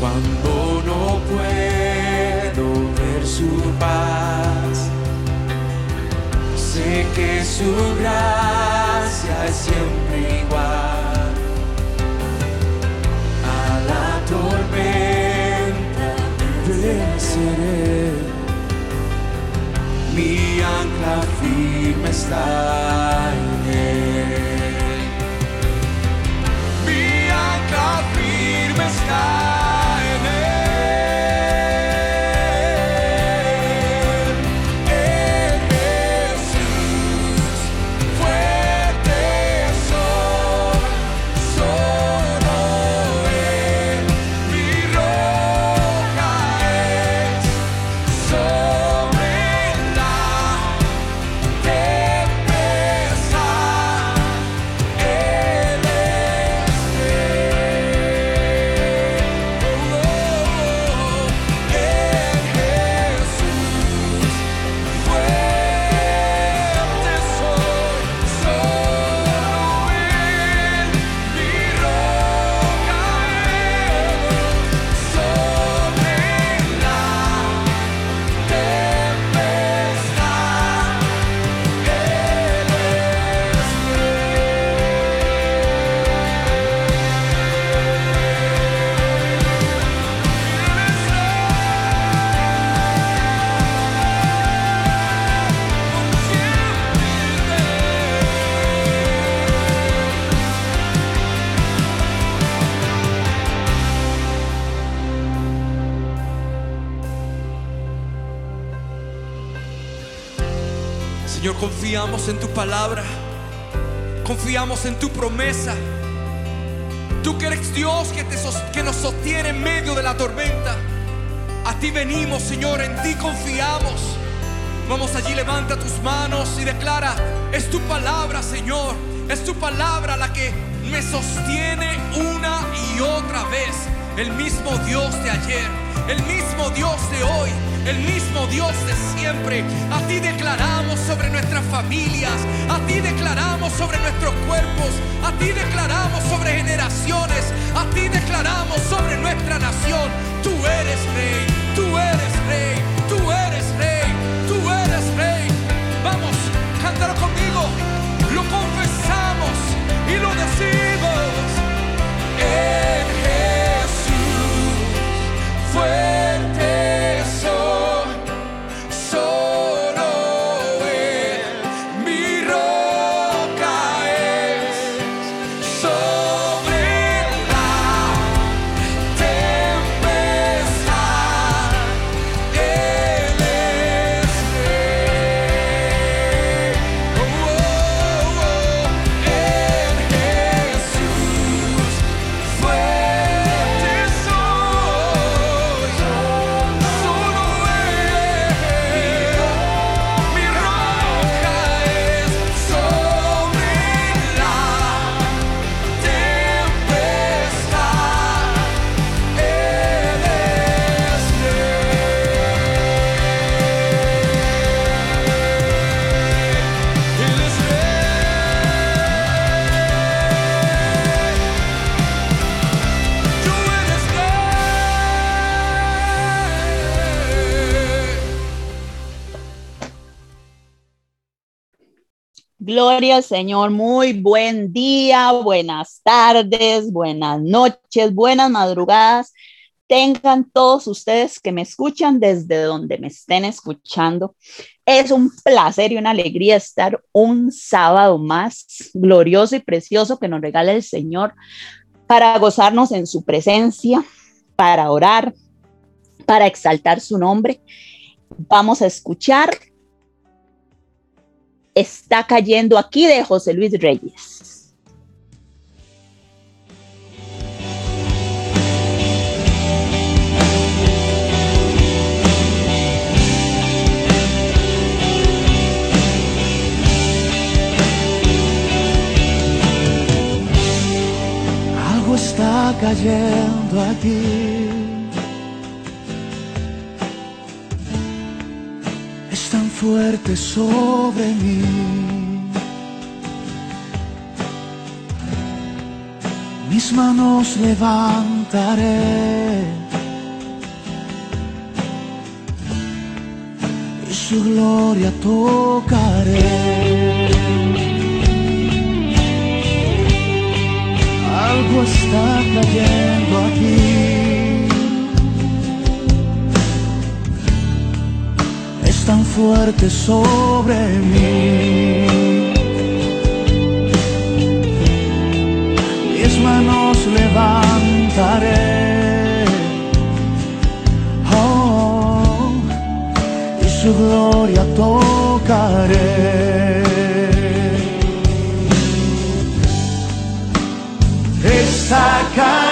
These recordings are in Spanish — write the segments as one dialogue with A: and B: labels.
A: Cuando no puedo ver su paz, sé que su gracia es siempre igual. A la tormenta venceré, mi ancla firme está palabra, confiamos en tu promesa. Tú que eres Dios que, te que nos sostiene en medio de la tormenta. A ti venimos, Señor, en ti confiamos. Vamos allí, levanta tus manos y declara, es tu palabra, Señor. Es tu palabra la que me sostiene una y otra vez. El mismo Dios de ayer, el mismo Dios de hoy, el mismo Dios de siempre. A ti declaramos sobre nuestras familias, a ti declaramos sobre nuestros cuerpos, a ti declaramos sobre generaciones, a ti declaramos sobre nuestra nación. Tú eres rey, tú eres rey, tú eres rey, tú eres rey. Vamos, cántalo conmigo. Lo confesamos y lo decimos.
B: Gloria al Señor, muy buen día, buenas tardes, buenas noches, buenas madrugadas. Tengan todos ustedes que me escuchan desde donde me estén escuchando. Es un placer y una alegría estar un sábado más glorioso y precioso que nos regala el Señor para gozarnos en su presencia, para orar, para exaltar su nombre. Vamos a escuchar está cayendo aquí de José Luis Reyes.
A: Está cayendo aquí. fuerte sobre mí. Mis manos levantaré
C: y su gloria tocaré. Algo está cayendo aquí. Fuerte sobre mí. Mis manos levantaré. su gloria tocaré.
B: Está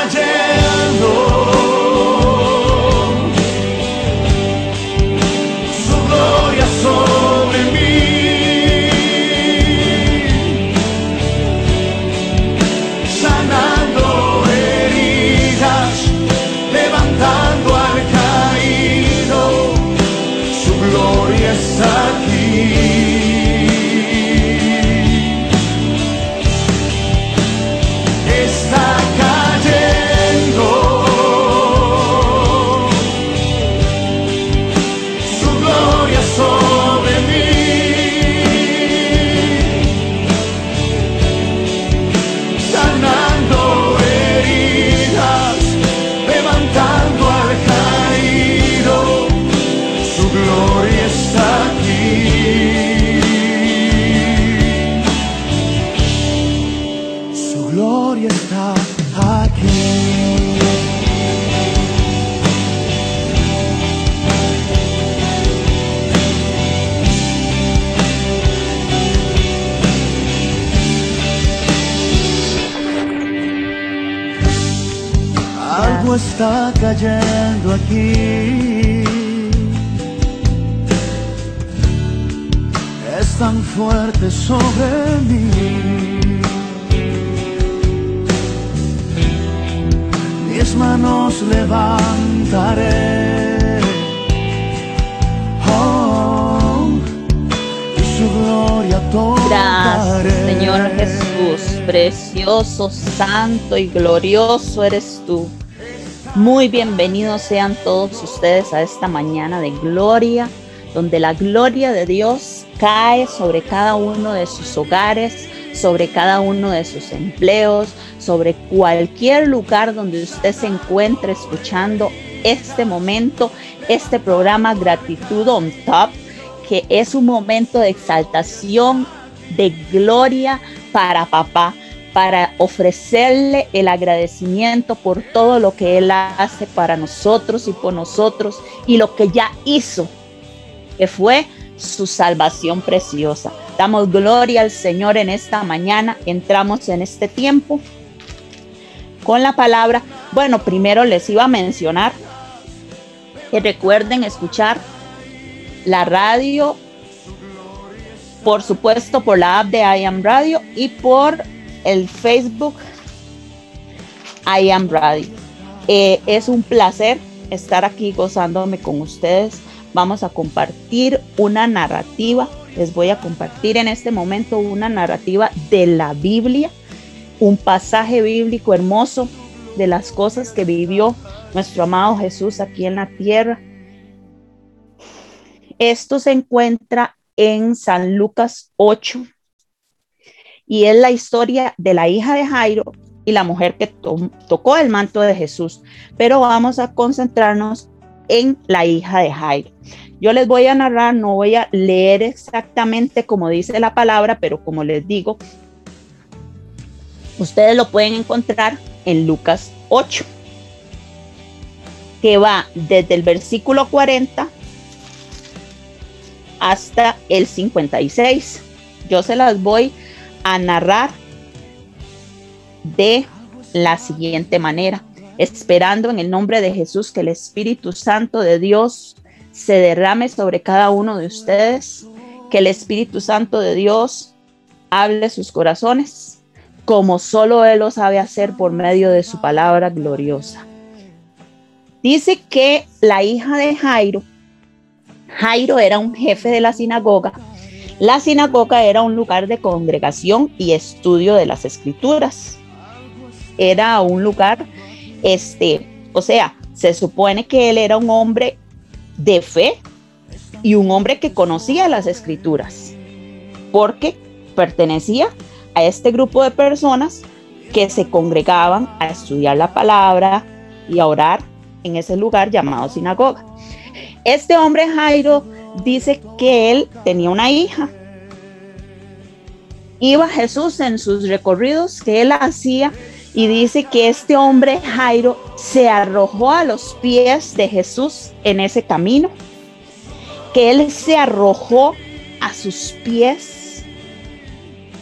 B: Santo y glorioso eres tú. Muy bienvenidos sean todos ustedes a esta mañana de gloria, donde la gloria de Dios cae sobre cada uno de sus hogares, sobre cada uno de sus empleos, sobre cualquier lugar donde usted se encuentre escuchando este momento, este programa Gratitud on Top, que es un momento de exaltación, de gloria para papá, para ofrecerle el agradecimiento por todo lo que Él hace para nosotros y por nosotros y lo que ya hizo, que fue su salvación preciosa. Damos gloria al Señor en esta mañana, entramos en este tiempo con la palabra. Bueno, primero les iba a mencionar que recuerden escuchar la radio, por supuesto por la app de I Am Radio y por el Facebook I Am Radio. Eh, es un placer estar aquí gozándome con ustedes. Vamos a compartir una narrativa. Les voy a compartir en este momento una narrativa de la Biblia, un pasaje bíblico hermoso de las cosas que vivió nuestro amado Jesús aquí en la tierra. Esto se encuentra en San Lucas 8 y es la historia de la hija de Jairo y la mujer que to tocó el manto de Jesús. Pero vamos a concentrarnos en la hija de Jairo. Yo les voy a narrar, no voy a leer exactamente como dice la palabra, pero como les digo, ustedes lo pueden encontrar en Lucas 8, que va desde el versículo 40 hasta el 56. Yo se las voy a narrar de la siguiente manera, esperando en el nombre de Jesús que el Espíritu Santo de Dios se derrame sobre cada uno de ustedes, que el Espíritu Santo de Dios hable sus corazones, como solo Él lo sabe hacer por medio de su palabra gloriosa. Dice que la hija de Jairo, Jairo era un jefe de la sinagoga. La sinagoga era un lugar de congregación y estudio de las escrituras. Era un lugar, este, o sea, se supone que él era un hombre de fe, y un hombre que conocía las escrituras, porque pertenecía a este grupo de personas que se congregaban a estudiar la palabra y a orar en ese lugar llamado sinagoga. Este hombre Jairo dice que él tenía una hija. Iba Jesús en sus recorridos que él hacía y dice que este hombre Jairo se arrojó a los pies de Jesús en ese camino, que él se arrojó a sus pies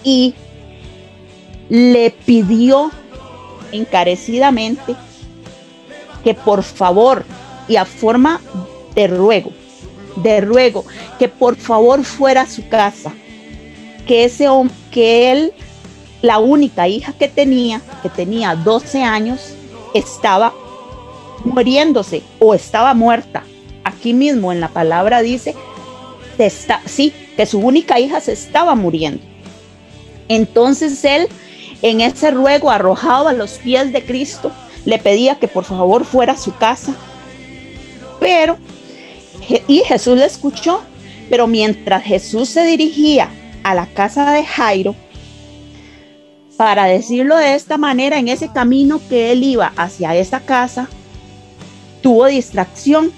B: y le pidió encarecidamente que por favor y a forma de ruego, de ruego, que por favor fuera a su casa, que ese hombre, que él, la única hija que tenía, que tenía 12 años, estaba muriéndose o estaba muerta. Aquí mismo en la palabra dice, está, sí, que su única hija se estaba muriendo. Entonces él, en ese ruego arrojado a los pies de Cristo, le pedía que por favor fuera a su casa. Pero y Jesús le escuchó, pero mientras Jesús se dirigía a la casa de Jairo, para decirlo de esta manera, en ese camino que él iba hacia esa casa, tuvo distracción.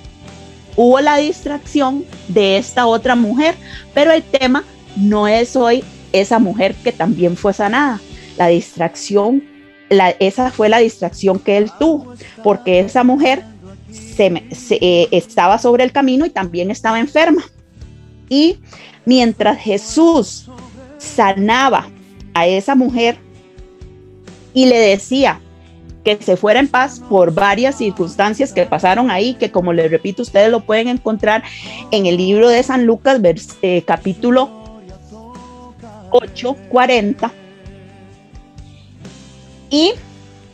B: Hubo la distracción de esta otra mujer, pero el tema no es hoy esa mujer que también fue sanada. La distracción, esa fue la distracción que él tuvo, porque esa mujer se, eh, estaba sobre el camino y también estaba enferma. Y mientras Jesús sanaba a esa mujer y le decía que se fuera en paz por varias circunstancias que pasaron ahí, que como les repito, ustedes lo pueden encontrar en el libro de San Lucas, eh, capítulo 8, 40. Y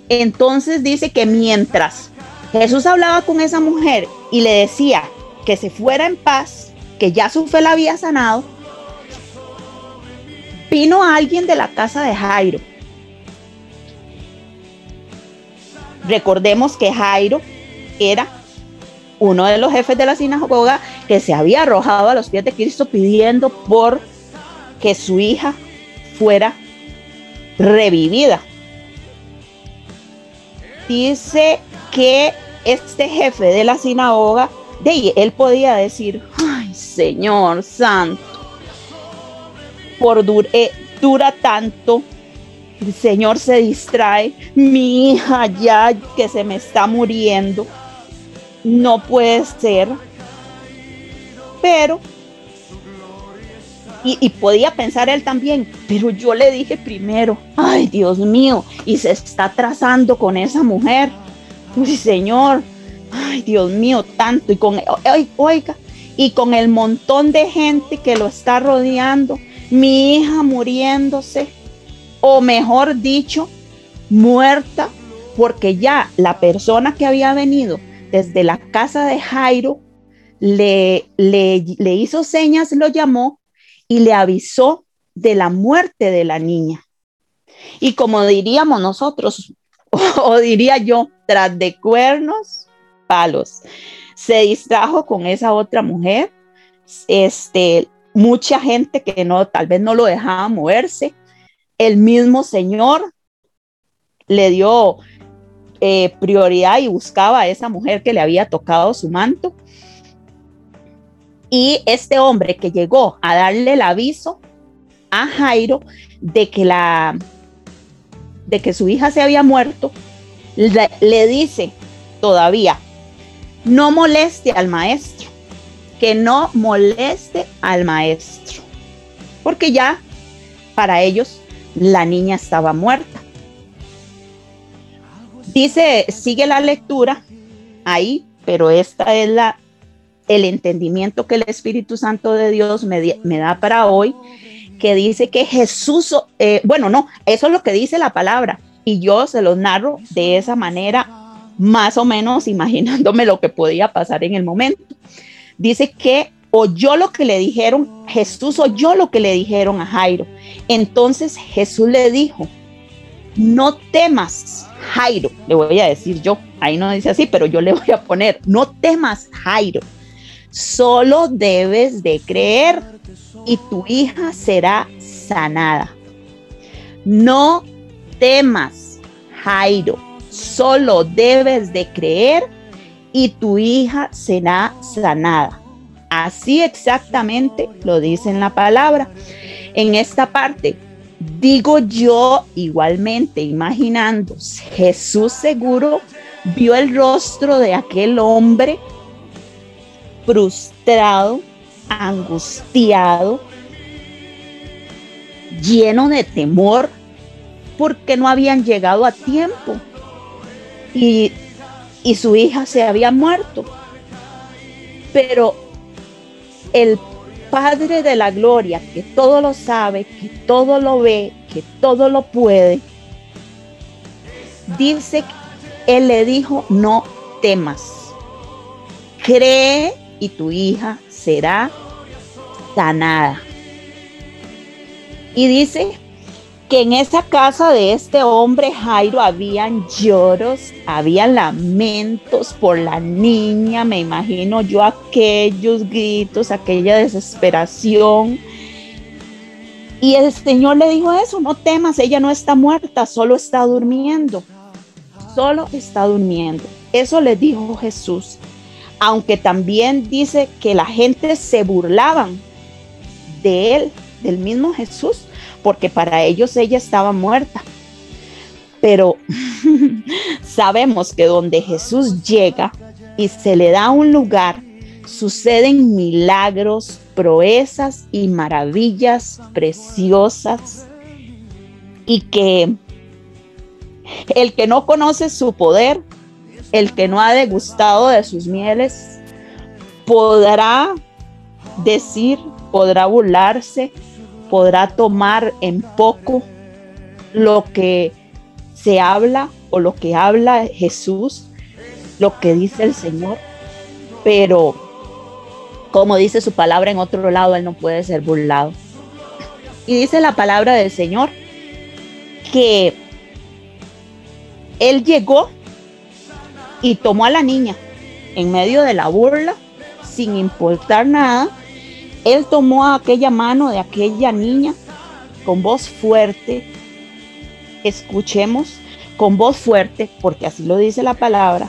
B: entonces dice que mientras Jesús hablaba con esa mujer y le decía que se fuera en paz, que ya su fe la había sanado. Vino alguien de la casa de Jairo. Recordemos que Jairo era uno de los jefes de la sinagoga que se había arrojado a los pies de Cristo pidiendo por que su hija fuera revivida. Dice que este jefe de la sinagoga, de él podía decir, ay Señor Santo, por eh, dura tanto, el Señor se distrae, mi hija ya que se me está muriendo, no puede ser, pero y, podía pensar él también, pero yo le dije primero, ay Dios mío, y se está trazando con esa mujer. Uy, Señor, ay, Dios mío, tanto. Y con, oiga, y con el montón de gente que lo está rodeando, mi hija muriéndose, o mejor dicho, muerta, porque ya la persona que había venido desde la casa de Jairo le, le, le hizo señas, lo llamó y le avisó de la muerte de la niña. Y como diríamos nosotros, o diría yo, tras de cuernos, palos. Se distrajo con esa otra mujer. Este, mucha gente que no, tal vez no lo dejaba moverse. El mismo Señor le dio eh, prioridad y buscaba a esa mujer que le había tocado su manto. Y este hombre que llegó a darle el aviso a Jairo de que la de que su hija se había muerto, le, dice todavía, no moleste al maestro, que no moleste al maestro, porque ya para ellos la niña estaba muerta. Dice, sigue la lectura ahí, pero esta es la el entendimiento que el Espíritu Santo de Dios me, me da para hoy que dice que Jesús, eh, bueno, no, eso es lo que dice la palabra, y yo se los narro de esa manera, más o menos imaginándome lo que podía pasar en el momento. Dice que oyó lo que le dijeron, Jesús oyó lo que le dijeron a Jairo. Entonces Jesús le dijo, no temas, Jairo, le voy a decir yo, ahí no dice así, pero yo le voy a poner, no temas, Jairo, solo debes de creer y tu hija será sanada. No temas, Jairo, solo debes de creer y tu hija será sanada. Así exactamente lo dice en la palabra. En esta parte, digo yo igualmente, imaginando, Jesús seguro vio el rostro de aquel hombre frustrado, angustiado, lleno de temor, porque no habían llegado a tiempo y, y su hija se había muerto. Pero el Padre de la Gloria, que todo lo sabe, que todo lo ve, que todo lo puede, dice, Él le dijo, no temas, cree y tu hija será sanada. Y dice que en esa casa de este hombre Jairo habían lloros, había lamentos por la niña, me imagino yo aquellos gritos, aquella desesperación. Y el Señor le dijo eso, no temas, ella no está muerta, solo está durmiendo, solo está durmiendo. Eso le dijo Jesús, aunque también dice que la gente se burlaban de él, del mismo Jesús, porque para ellos ella estaba muerta. Pero sabemos que donde Jesús llega y se le da un lugar, suceden milagros, proezas y maravillas preciosas. Y que el que no conoce su poder, el que no ha degustado de sus mieles, podrá decir, podrá burlarse, podrá tomar en poco lo que se habla o lo que habla Jesús, lo que dice el Señor, pero como dice su palabra en otro lado, Él no puede ser burlado. Y dice la palabra del Señor que Él llegó y tomó a la niña en medio de la burla, sin importar nada, él tomó aquella mano de aquella niña con voz fuerte. Escuchemos con voz fuerte, porque así lo dice la palabra.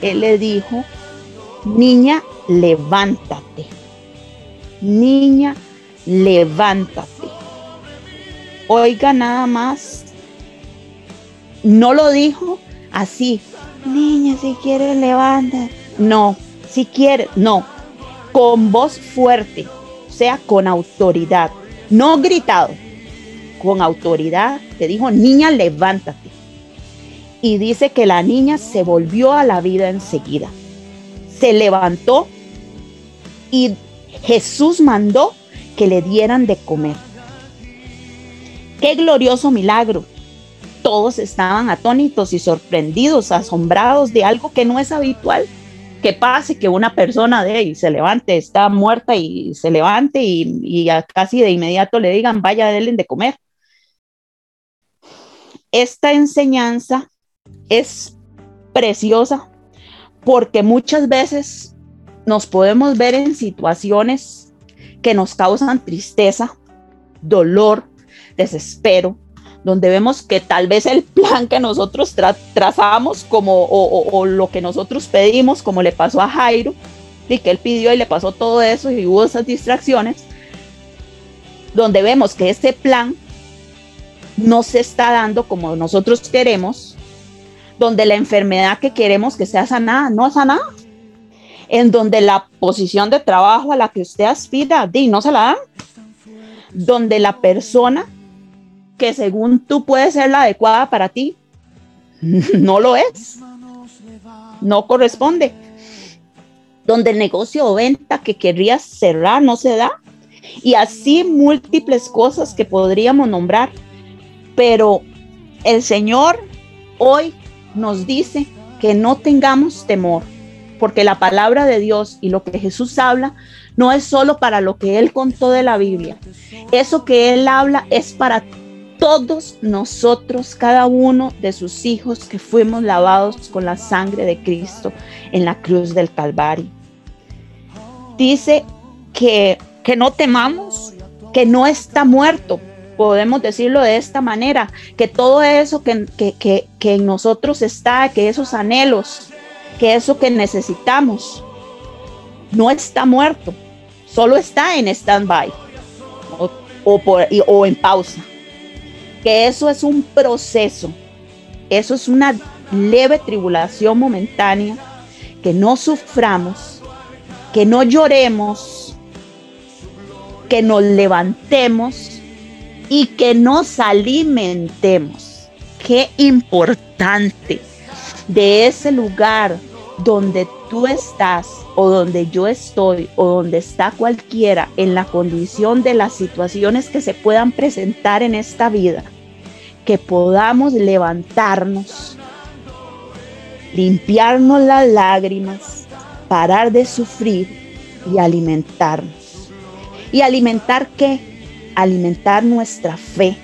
B: Él le dijo, niña, levántate. Niña, levántate. Oiga nada más. No lo dijo así. Niña, si quieres, levántate. No, si quieres, no. Con voz fuerte sea con autoridad, no gritado, con autoridad, te dijo, niña, levántate. Y dice que la niña se volvió a la vida enseguida. Se levantó y Jesús mandó que le dieran de comer. Qué glorioso milagro. Todos estaban atónitos y sorprendidos, asombrados de algo que no es habitual que pase que una persona de ahí se levante, está muerta y se levante y, casi de inmediato le digan, vaya, denle de comer. Esta enseñanza es preciosa porque muchas veces nos podemos ver en situaciones que nos causan tristeza, dolor, desespero, donde vemos que tal vez el plan que nosotros trazamos como o, lo que nosotros pedimos, como le pasó a Jairo, y que él pidió y le pasó todo eso y hubo esas distracciones, donde vemos que ese plan no se está dando como nosotros queremos, donde la enfermedad que queremos que sea sanada no es sanada, en donde la posición de trabajo a la que usted aspira, di, no se la dan, donde la persona que según tú puede ser la adecuada para ti, no lo es. No corresponde. Donde el negocio o venta que querrías cerrar no se da. Y así múltiples cosas que podríamos nombrar. Pero el Señor hoy nos dice que no tengamos temor, porque la palabra de Dios y lo que Jesús habla no es solo para lo que Él contó de la Biblia. Eso que Él habla es para todos nosotros, cada uno de sus hijos que fuimos lavados con la sangre de Cristo en la cruz del Calvario. dice que, que no temamos, que no está muerto. Podemos decirlo de esta manera, que todo eso que, que, que en nosotros está, que esos anhelos, que eso que necesitamos, no está muerto, solo está en stand-by o, o en pausa. Que eso es un proceso, eso es una leve tribulación momentánea, que no suframos, que no lloremos, que nos levantemos y que nos alimentemos. Qué importante de ese lugar donde tú estás o donde yo estoy o donde está cualquiera en la condición de las situaciones que se puedan presentar en esta vida, que podamos levantarnos, limpiarnos las lágrimas, parar de sufrir y alimentarnos. ¿Y alimentar qué? Alimentar nuestra fe.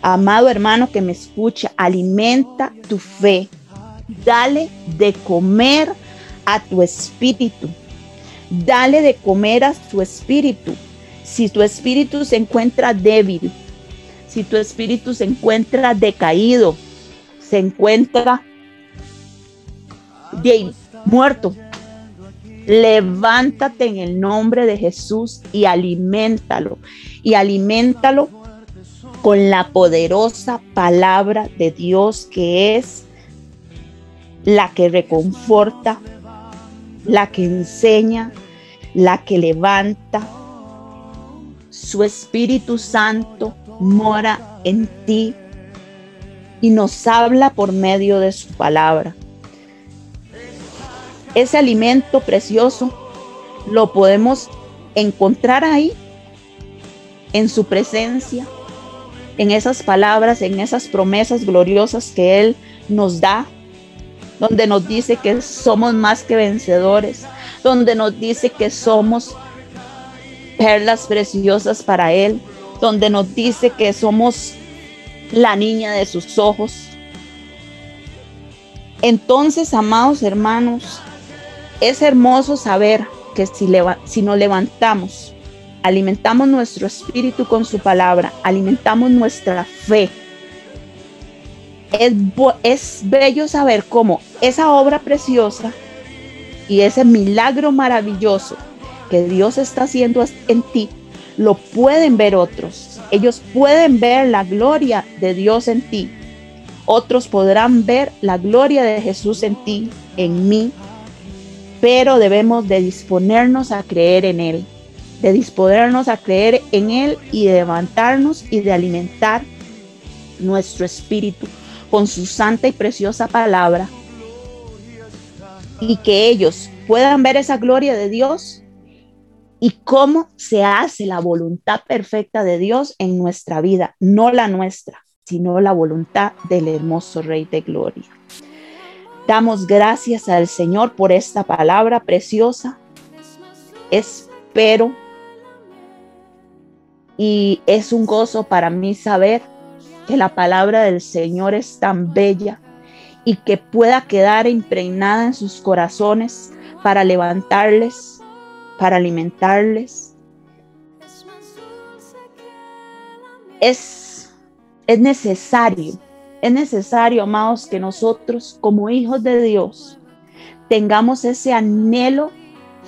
B: Amado hermano que me escucha, alimenta tu fe. Dale de comer a tu espíritu. Dale de comer a tu espíritu. Si tu espíritu se encuentra débil, si tu espíritu se encuentra decaído, se encuentra muerto, levántate en el nombre de Jesús y aliméntalo. Y aliméntalo con la poderosa palabra de Dios que es la que reconforta, la que enseña, la que levanta. Su Espíritu Santo mora en ti y nos habla por medio de su palabra. Ese alimento precioso lo podemos encontrar ahí, en su presencia, en esas palabras, en esas promesas gloriosas que Él nos da donde nos dice que somos más que vencedores, donde nos dice que somos perlas preciosas para Él, donde nos dice que somos la niña de sus ojos. Entonces, amados hermanos, es hermoso saber que si, si nos levantamos, alimentamos nuestro espíritu con su palabra, alimentamos nuestra fe, es, bello saber cómo esa obra preciosa y ese milagro maravilloso que Dios está haciendo en ti, lo pueden ver otros. Ellos pueden ver la gloria de Dios en ti. Otros podrán ver la gloria de Jesús en ti, en mí. Pero debemos de disponernos a creer en Él, de disponernos a creer en Él y de levantarnos y de alimentar nuestro espíritu con su santa y preciosa palabra y que ellos puedan ver esa gloria de Dios y cómo se hace la voluntad perfecta de Dios en nuestra vida, no la nuestra, sino la voluntad del hermoso Rey de Gloria. Damos gracias al Señor por esta palabra preciosa. Espero y es un gozo para mí saber que la palabra del Señor es tan bella y que pueda quedar impregnada en sus corazones para levantarles, para alimentarles. Es, es necesario, es necesario, amados, que nosotros como hijos de Dios tengamos ese anhelo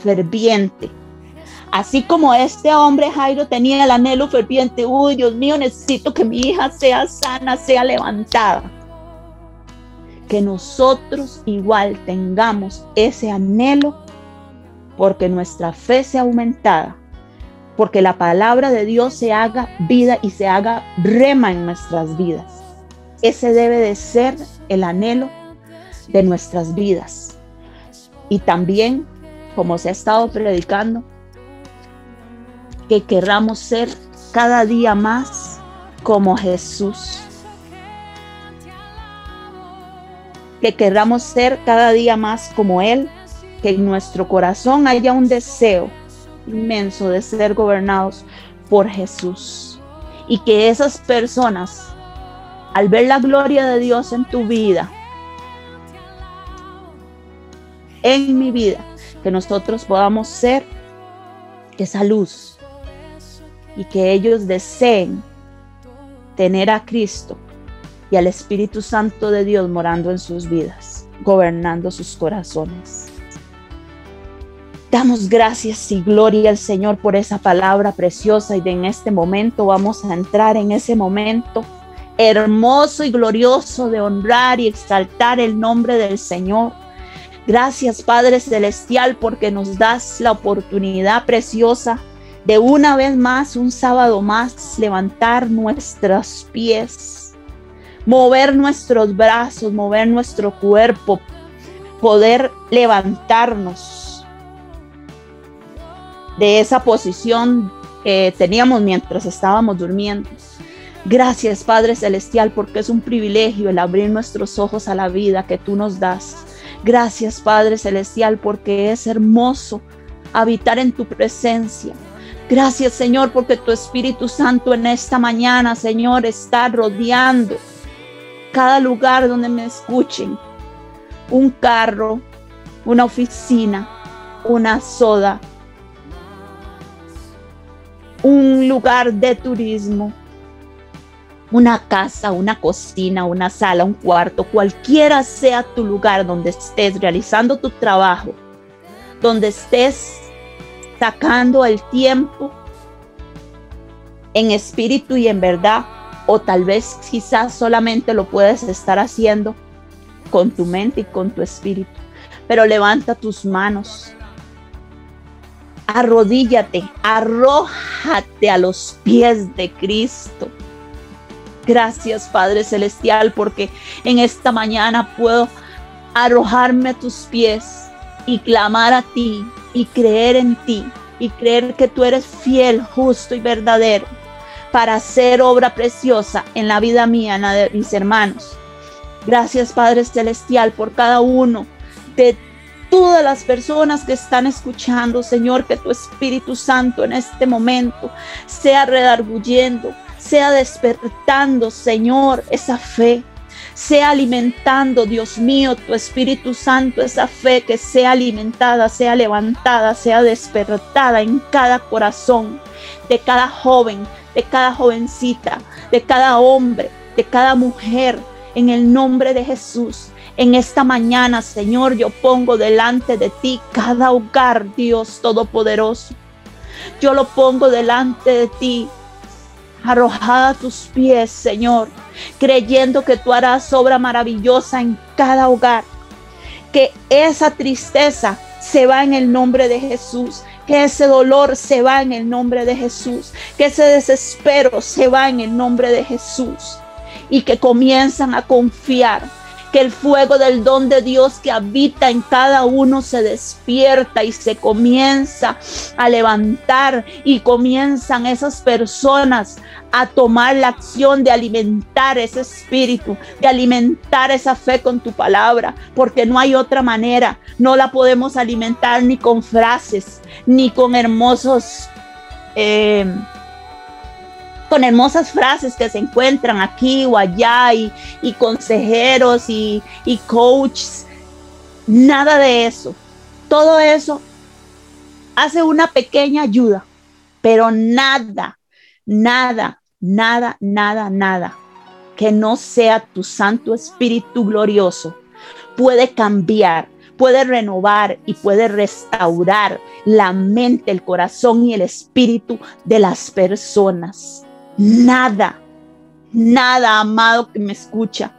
B: ferviente Así como este hombre Jairo tenía el anhelo ferviente, uy, Dios mío, necesito que mi hija sea sana, sea levantada. Que nosotros igual tengamos ese anhelo porque nuestra fe sea aumentada, porque la palabra de Dios se haga vida y se haga rema en nuestras vidas. Ese debe de ser el anhelo de nuestras vidas. Y también, como se ha estado predicando, que querramos ser cada día más como Jesús. Que querramos ser cada día más como Él, que en nuestro corazón haya un deseo inmenso de ser gobernados por Jesús. Y que esas personas, al ver la gloria de Dios en tu vida, en mi vida, que nosotros podamos ser esa luz y que ellos deseen tener a Cristo y al Espíritu Santo de Dios morando en sus vidas, gobernando sus corazones. Damos gracias y gloria al Señor por esa palabra preciosa y de en este momento vamos a entrar en ese momento hermoso y glorioso de honrar y exaltar el nombre del Señor. Gracias Padre Celestial porque nos das la oportunidad preciosa de una vez más, un sábado más, levantar nuestros pies, mover nuestros brazos, mover nuestro cuerpo, poder levantarnos de esa posición que teníamos mientras estábamos durmiendo. Gracias Padre Celestial porque es un privilegio el abrir nuestros ojos a la vida que tú nos das. Gracias Padre Celestial porque es hermoso habitar en tu presencia. Gracias Señor porque tu Espíritu Santo en esta mañana, Señor, está rodeando cada lugar donde me escuchen. Un carro, una oficina, una soda, un lugar de turismo, una casa, una cocina, una sala, un cuarto, cualquiera sea tu lugar donde estés realizando tu trabajo, donde estés sacando el tiempo en espíritu y en verdad, o tal vez quizás solamente lo puedes estar haciendo con tu mente y con tu espíritu. Pero levanta tus manos, arrodíllate, arrójate a los pies de Cristo. Gracias Padre Celestial porque en esta mañana puedo arrojarme a tus pies y clamar a ti y creer en ti y creer que tú eres fiel, justo y verdadero para hacer obra preciosa en la vida mía, en la de mis hermanos. Gracias Padre Celestial por cada uno de todas las personas que están escuchando, Señor, que tu Espíritu Santo en este momento sea redarguyendo, sea despertando, Señor, esa fe, sea alimentando, Dios mío, tu Espíritu Santo, esa fe que sea alimentada, sea levantada, sea despertada en cada corazón de cada joven, de cada jovencita, de cada hombre, de cada mujer, en el nombre de Jesús. En esta mañana, Señor, yo pongo delante de ti cada hogar, Dios Todopoderoso. Yo lo pongo delante de ti, arrojada a tus pies, Señor, creyendo que tú harás obra maravillosa en cada hogar. Que esa tristeza se va en el nombre de Jesús. Que ese dolor se va en el nombre de Jesús. Que ese desespero se va en el nombre de Jesús. Y que comienzan a confiar que el fuego del don de Dios que habita en cada uno se despierta y se comienza a levantar y comienzan esas personas a tomar la acción de alimentar ese espíritu, de alimentar esa fe con tu palabra, porque no hay otra manera, no la podemos alimentar ni con frases, ni con hermosos... Eh, con hermosas frases que se encuentran aquí o allá y, consejeros y, y coaches. Nada de eso. Todo eso hace una pequeña ayuda, pero nada, nada, nada, nada, nada que no sea tu Santo Espíritu glorioso puede cambiar, puede renovar y puede restaurar la mente, el corazón y el espíritu de las personas. Nada, nada, amado que me escucha,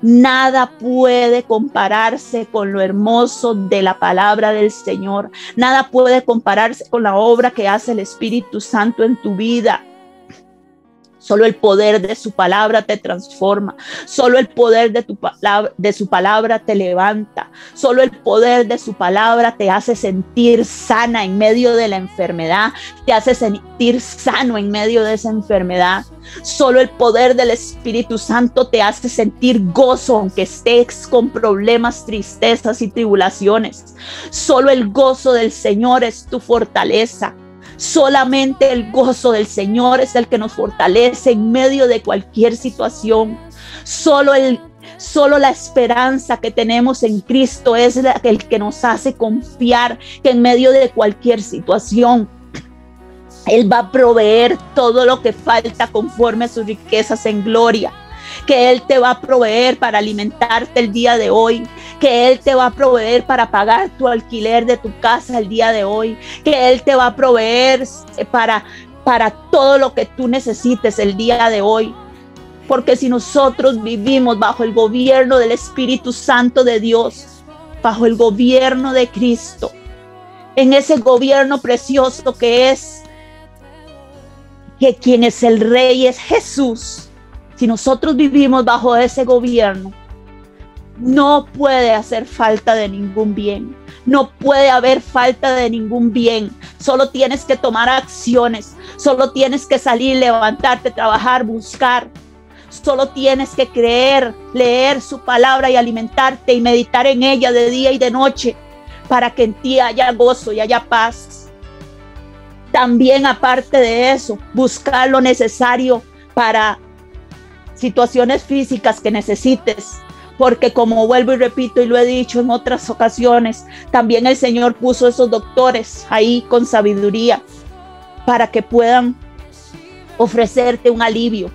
B: Nada puede compararse con lo hermoso de la palabra del Señor. Nada puede compararse con la obra que hace el Espíritu Santo en tu vida. Solo el poder de su palabra te transforma. Solo el poder de, de su palabra te levanta. Solo el poder de su palabra te hace sentir sana en medio de la enfermedad. Te hace sentir sano en medio de esa enfermedad. Solo el poder del Espíritu Santo te hace sentir gozo aunque estés con problemas, tristezas y tribulaciones. Solo el gozo del Señor es tu fortaleza. Solamente el gozo del Señor es el que nos fortalece en medio de cualquier situación. Solo el Solo la esperanza que tenemos en Cristo es el que nos hace confiar que en medio de cualquier situación, Él va a proveer todo lo que falta conforme a sus riquezas en gloria que Él te va a proveer para alimentarte el día de hoy, que Él te va a proveer para pagar tu alquiler de tu casa el día de hoy, que Él te va a proveer eh, para, para todo lo que tú necesites el día de hoy. Porque si nosotros vivimos bajo el gobierno del Espíritu Santo de Dios, bajo el gobierno de Cristo, en ese gobierno precioso que es, que quien es el rey es Jesús, si nosotros vivimos bajo ese gobierno, no puede hacer falta de ningún bien. No puede haber falta de ningún bien. Solo tienes que tomar acciones. Solo tienes que salir, levantarte, trabajar, buscar. Solo tienes que creer, leer su palabra y alimentarte y meditar en ella de día y de noche para que en ti haya gozo y haya paz. También aparte de eso, buscar lo necesario para situaciones físicas que necesites, porque como vuelvo y repito y lo he dicho en otras ocasiones, también el Señor puso esos doctores ahí con sabiduría para que puedan ofrecerte un alivio.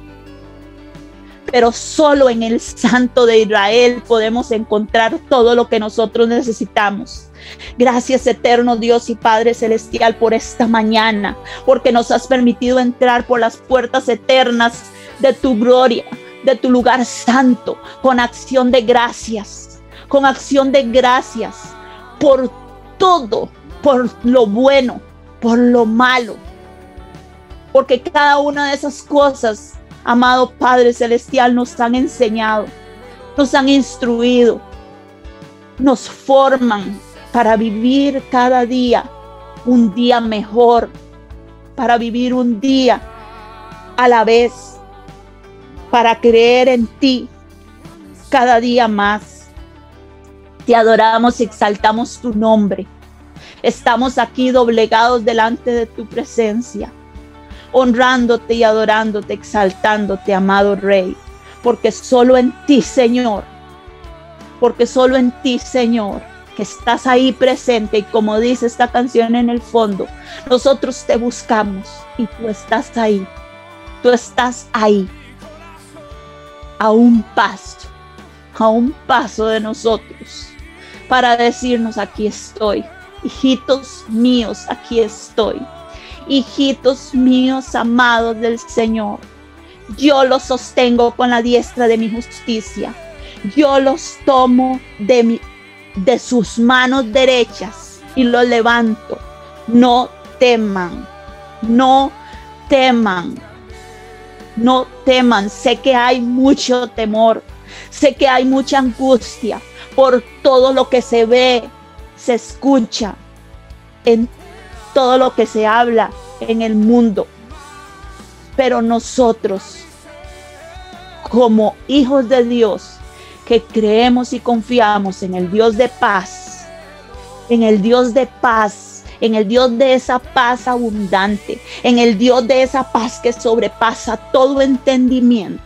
B: Pero solo en el Santo de Israel podemos encontrar todo lo que nosotros necesitamos. Gracias eterno Dios y Padre Celestial por esta mañana, porque nos has permitido entrar por las puertas eternas de tu gloria, de tu lugar santo, con acción de gracias, con acción de gracias por todo, por lo bueno, por lo malo. Porque cada una de esas cosas, amado Padre Celestial, nos han enseñado, nos han instruido, nos forman para vivir cada día un día mejor, para vivir un día a la vez para creer en ti cada día más. Te adoramos y exaltamos tu nombre. Estamos aquí doblegados delante de tu presencia, honrándote y adorándote, exaltándote, amado Rey, porque solo en ti, Señor, porque solo en ti, Señor, que estás ahí presente y como dice esta canción en el fondo, nosotros te buscamos y tú estás ahí, tú estás ahí a un paso, a un paso de nosotros, para decirnos, aquí estoy, hijitos míos, aquí estoy, hijitos míos amados del Señor. Yo los sostengo con la diestra de mi justicia. Yo los tomo de, mi, de sus manos derechas y los levanto. No teman, no teman no teman, sé que hay mucho temor, sé que hay mucha angustia por todo lo que se ve, se escucha, en todo lo que se habla en el mundo. Pero nosotros, como hijos de Dios, que creemos y confiamos en el Dios de paz, en el Dios de paz, en el Dios de esa paz abundante, en el Dios de esa paz que sobrepasa todo entendimiento.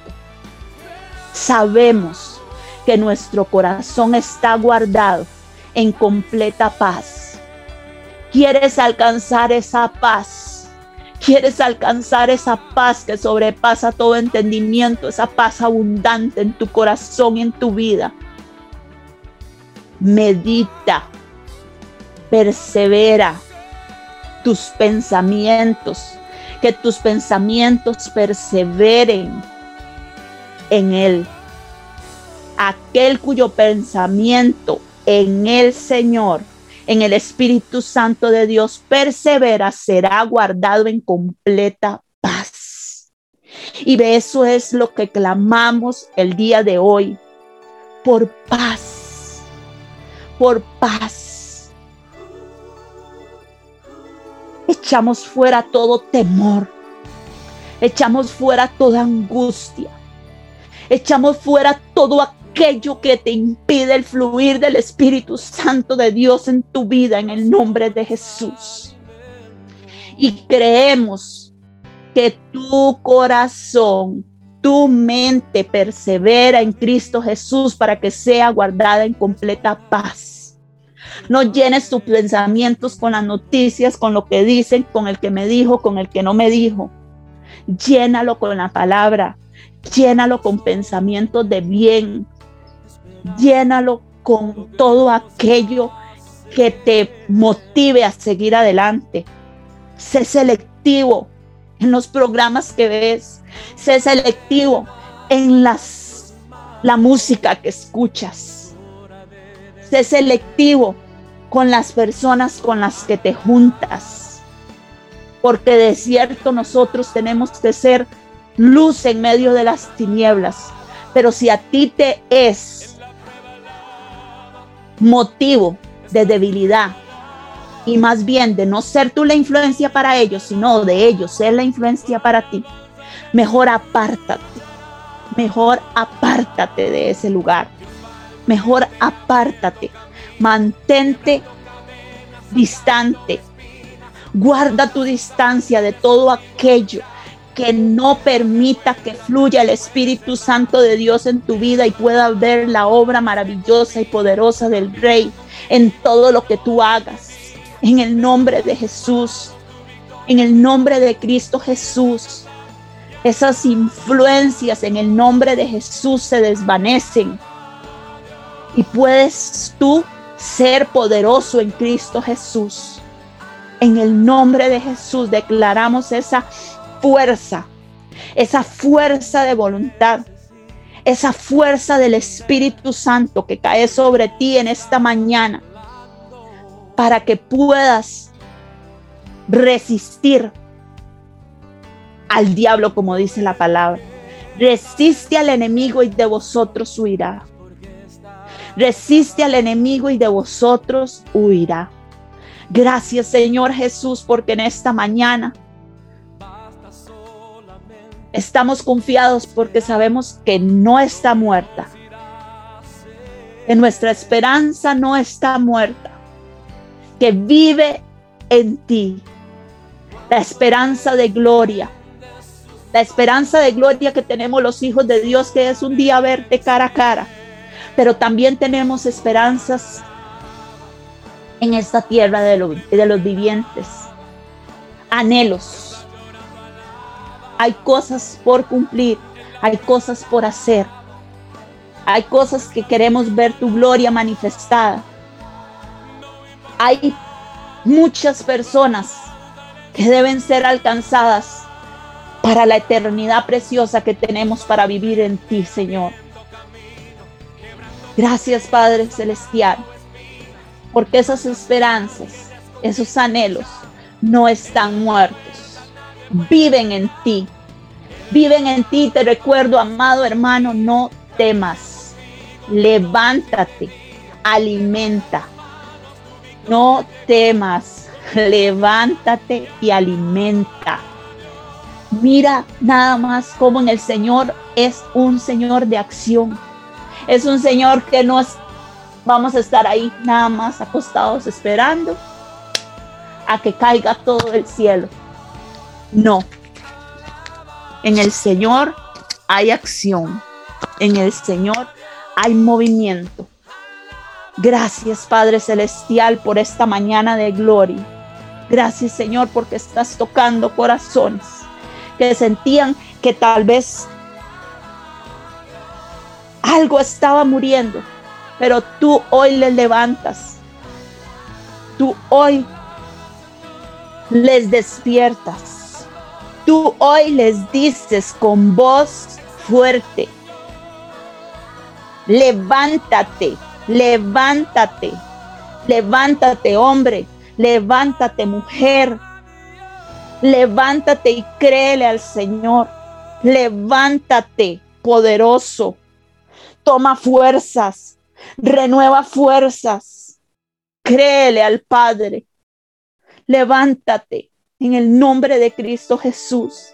B: Sabemos que nuestro corazón está guardado en completa paz. ¿Quieres alcanzar esa paz? ¿Quieres alcanzar esa paz que sobrepasa todo entendimiento, esa paz abundante en tu corazón y en tu vida? Medita, persevera, tus pensamientos, que tus pensamientos perseveren en Él. Aquel cuyo pensamiento en el Señor, en el Espíritu Santo de Dios, persevera, será guardado en completa paz. Y de eso es lo que clamamos el día de hoy, por paz, por paz echamos fuera todo temor, echamos fuera toda angustia, echamos fuera todo aquello que te impide el fluir del Espíritu Santo de Dios en tu vida en el nombre de Jesús. Y creemos que tu corazón tu mente persevera en Cristo Jesús para que sea guardada en completa paz. No llenes tus pensamientos con las noticias, con lo que dicen, con el que me dijo, con el que no me dijo. Llénalo con la palabra, llénalo con pensamientos de bien, llénalo con todo aquello que te motive a seguir adelante. Sé selectivo en los programas que ves. Sé selectivo en las, la música que escuchas. Sé selectivo con las personas con las que te juntas. Porque de cierto nosotros tenemos que ser luz en medio de las tinieblas. Pero si a ti te es motivo de debilidad y más bien de no ser tú la influencia para ellos, sino de ellos ser la influencia para ti, mejor apártate, mejor apártate de ese lugar, mejor apártate, mantente distante, guarda tu distancia de todo aquello que no permita que fluya el Espíritu Santo de Dios en tu vida y pueda ver la obra maravillosa y poderosa del Rey en todo lo que tú hagas. En el nombre de Jesús, en el nombre de Cristo Jesús, esas influencias en el nombre de Jesús se desvanecen y puedes tú ser poderoso en Cristo Jesús. En el nombre de Jesús declaramos esa fuerza, esa fuerza de voluntad, esa fuerza del Espíritu Santo que cae sobre ti en esta mañana para que puedas resistir al diablo, como dice la palabra. Resiste al enemigo y de vosotros huirá. Resiste al enemigo y de vosotros huirá. Gracias Señor Jesús porque en esta mañana Estamos confiados porque sabemos que no está muerta. Que nuestra esperanza no está muerta. Que vive en ti. La esperanza de gloria. La esperanza de gloria que tenemos los hijos de Dios, que es un día verte cara a cara. Pero también tenemos esperanzas en esta tierra de, de los vivientes. Anhelos hay cosas por cumplir, hay cosas por hacer, hay cosas que queremos ver tu gloria manifestada. Hay muchas personas que deben ser alcanzadas para la eternidad preciosa que tenemos para vivir en ti, Señor. Gracias, Padre Celestial, porque esas esperanzas, esos anhelos no están muertos viven en ti. Viven en ti. Te recuerdo, amado hermano, no temas. Levántate, alimenta. No temas, levántate y alimenta. Mira nada más como en el Señor es un Señor de acción. Es un Señor que no es, vamos a estar ahí nada más acostados esperando a que caiga todo el cielo. No. En el Señor hay acción. En el Señor hay movimiento. Gracias Padre Celestial por esta mañana de gloria. Gracias Señor porque estás tocando corazones que sentían que tal vez algo estaba muriendo, pero tú hoy les levantas. Tú hoy les despiertas Tú hoy les dices con voz fuerte, levántate, levántate, levántate hombre, levántate mujer, levántate y créele al Señor, levántate poderoso, toma fuerzas, renueva fuerzas, créele al Padre, levántate en el nombre de Cristo Jesús.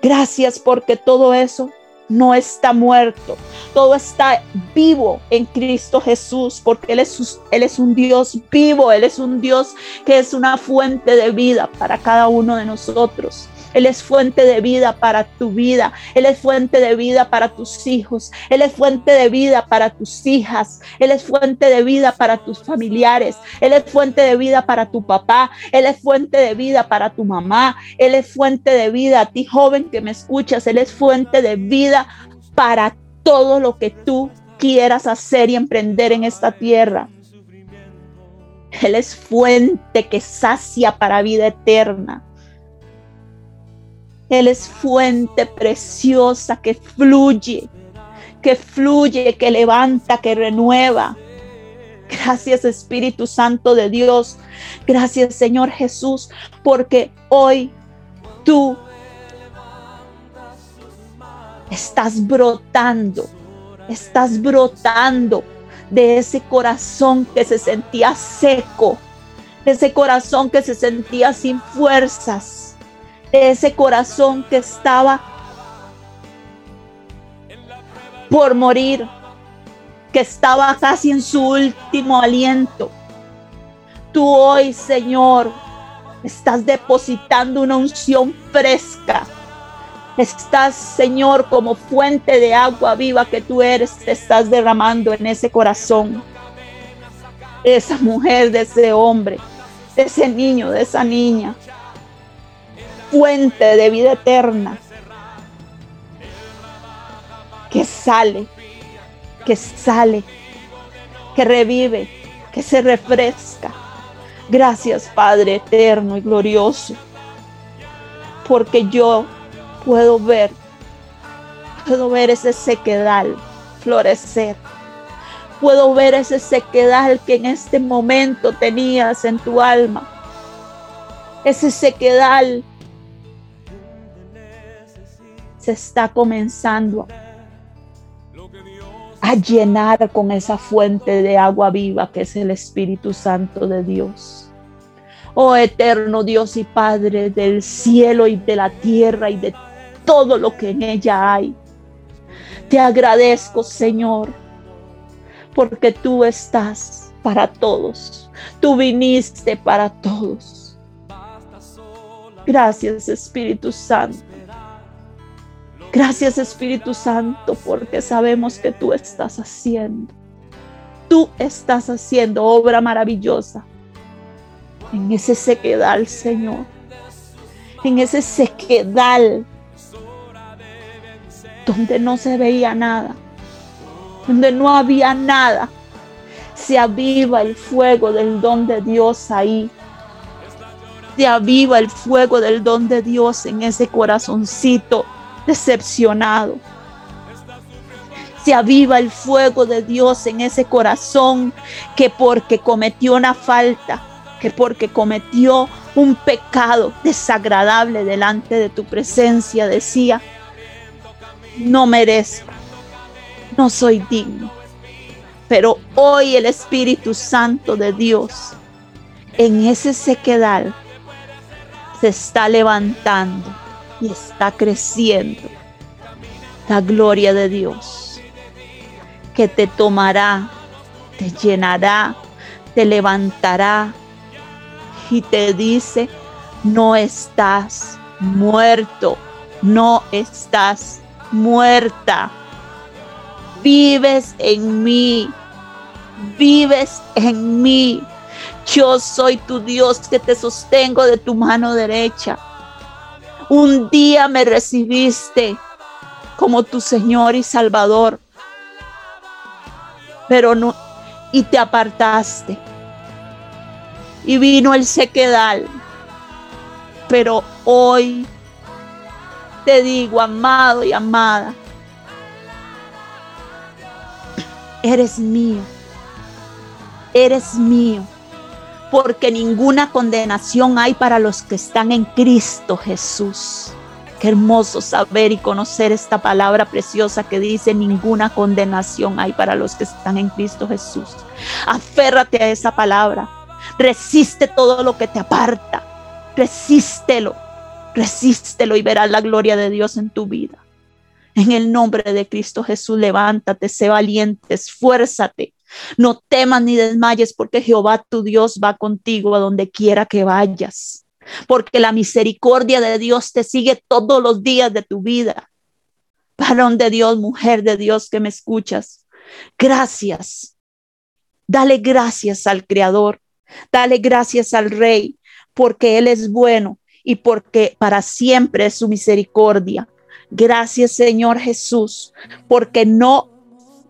B: Gracias porque todo eso no está muerto, todo está vivo en Cristo Jesús, porque Él es, Él es un Dios vivo, Él es un Dios que es una fuente de vida para cada uno de nosotros. Él es fuente de vida para tu vida. Él es fuente de vida para tus hijos. Él es fuente de vida para tus hijas. Él es fuente de vida para tus familiares. Él es fuente de vida para tu papá. Él es fuente de vida para tu mamá. Él es fuente de vida a ti joven que me escuchas. Él es fuente de vida para todo lo que tú quieras hacer y emprender en esta tierra. Él es fuente que sacia para vida eterna. Él es fuente preciosa que fluye, que fluye, que levanta, que renueva. Gracias Espíritu Santo de Dios. Gracias Señor Jesús, porque hoy tú estás brotando, estás brotando de ese corazón que se sentía seco, de ese corazón que se sentía sin fuerzas, ese corazón que estaba por morir, que estaba casi en su último aliento. Tú hoy, Señor, estás depositando una unción fresca. Estás, Señor, como fuente de agua viva que tú eres, te estás derramando en ese corazón. Esa mujer, de ese hombre, ese niño, de esa niña. Fuente de vida eterna. Que sale, que sale, que revive, que se refresca. Gracias, Padre eterno y glorioso. Porque yo puedo ver, puedo ver ese sequedal florecer. Puedo ver ese sequedal que en este momento tenías en tu alma. Ese sequedal se está comenzando a llenar con esa fuente de agua viva que es el Espíritu Santo de Dios. Oh eterno Dios y Padre del cielo y de la tierra y de todo lo que en ella hay. Te agradezco, Señor, porque tú estás para todos. Tú viniste para todos. Gracias, Espíritu Santo. Gracias, Espíritu Santo, porque sabemos que tú estás haciendo. Tú estás haciendo obra maravillosa en ese sequedal, Señor. En ese sequedal donde no se veía nada, donde no había nada, se aviva el fuego del don de Dios ahí. Se aviva el fuego del don de Dios en ese corazoncito decepcionado. Se aviva el fuego de Dios en ese corazón que porque cometió una falta, que porque cometió un pecado desagradable delante de tu presencia, decía, no merezco, no soy digno. Pero hoy el Espíritu Santo de Dios en ese sequedal se está levantando y está creciendo la gloria de Dios que te tomará, te llenará, te levantará y te dice, no estás muerto, no estás muerta. Vives en mí, vives en mí. Yo soy tu Dios que te sostengo de tu mano derecha. Un día me recibiste como tu Señor y Salvador, pero no, y te apartaste. Y vino el sequedal, pero hoy te digo, amado y amada, eres mío, eres mío, porque ninguna condenación hay para los que están en Cristo Jesús. Qué hermoso saber y conocer esta palabra preciosa que dice, ninguna condenación hay para los que están en Cristo Jesús. Aférrate a esa palabra. Resiste todo lo que te aparta. Resístelo Resístelo y verás la gloria de Dios en tu vida. En el nombre de Cristo Jesús, levántate, sé valiente, esfuérzate. No temas ni desmayes porque Jehová tu Dios va contigo a donde quiera que vayas. porque la misericordia de Dios te sigue todos los días de tu vida. Varón de Dios, mujer de Dios que me escuchas, gracias. Dale gracias al Creador, dale gracias al Rey, porque Él es bueno y porque para siempre es su misericordia. Gracias Señor Jesús, porque no